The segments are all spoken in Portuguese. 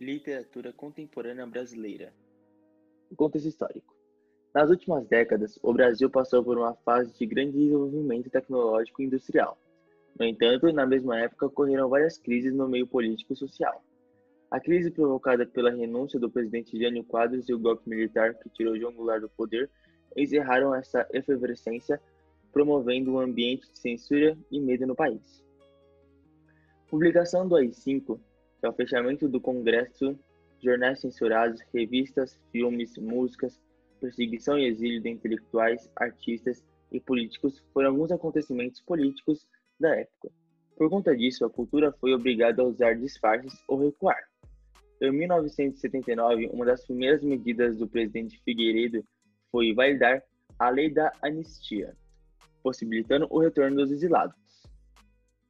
Literatura contemporânea brasileira. Contexto histórico. Nas últimas décadas, o Brasil passou por uma fase de grande desenvolvimento tecnológico e industrial. No entanto, na mesma época ocorreram várias crises no meio político e social. A crise provocada pela renúncia do presidente Jânio Quadros e o golpe militar que tirou João Goulart do poder encerraram essa efervescência, promovendo um ambiente de censura e medo no país. Publicação do AI-5 que é o fechamento do Congresso, jornais censurados, revistas, filmes, músicas, perseguição e exílio de intelectuais, artistas e políticos foram alguns acontecimentos políticos da época. Por conta disso, a cultura foi obrigada a usar disfarces ou recuar. Em 1979, uma das primeiras medidas do presidente Figueiredo foi validar a Lei da Anistia, possibilitando o retorno dos exilados.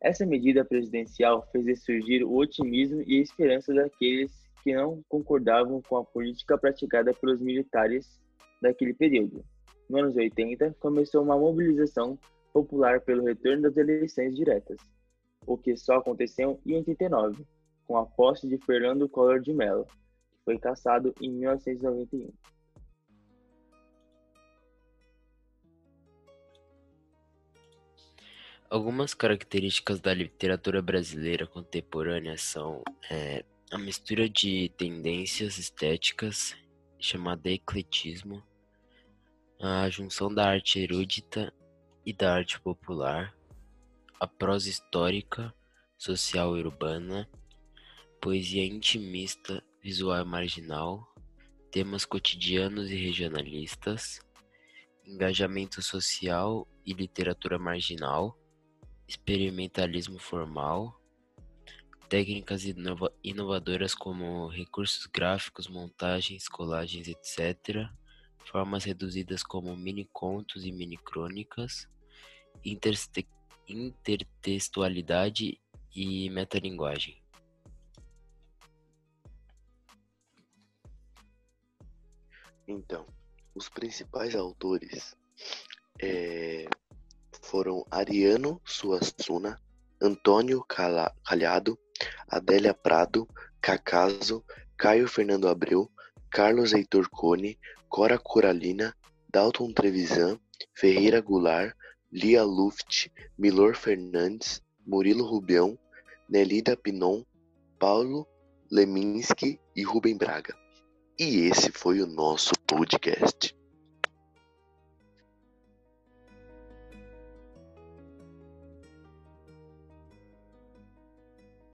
Essa medida presidencial fez ressurgir o otimismo e a esperança daqueles que não concordavam com a política praticada pelos militares daquele período. Nos anos 80, começou uma mobilização popular pelo retorno das eleições diretas, o que só aconteceu em 89, com a posse de Fernando Collor de Mello, que foi cassado em 1991. Algumas características da literatura brasileira contemporânea são é, a mistura de tendências estéticas, chamada ecletismo, a junção da arte erudita e da arte popular, a prosa histórica, social e urbana, poesia intimista, visual e marginal, temas cotidianos e regionalistas, engajamento social e literatura marginal, experimentalismo formal, técnicas inova inovadoras como recursos gráficos, montagens, colagens, etc., formas reduzidas como mini-contos e mini-crônicas, intertextualidade e metalinguagem. Então, os principais autores é, foram Ariano Suassuna, Antônio Calhado, Adélia Prado, Cacaso, Caio Fernando Abreu, Carlos Heitor Cone, Cora Coralina, Dalton Trevisan, Ferreira Goulart, Lia Luft, Milor Fernandes, Murilo Rubião, Nelida Pinon, Paulo Leminski e Rubem Braga. E esse foi o nosso podcast.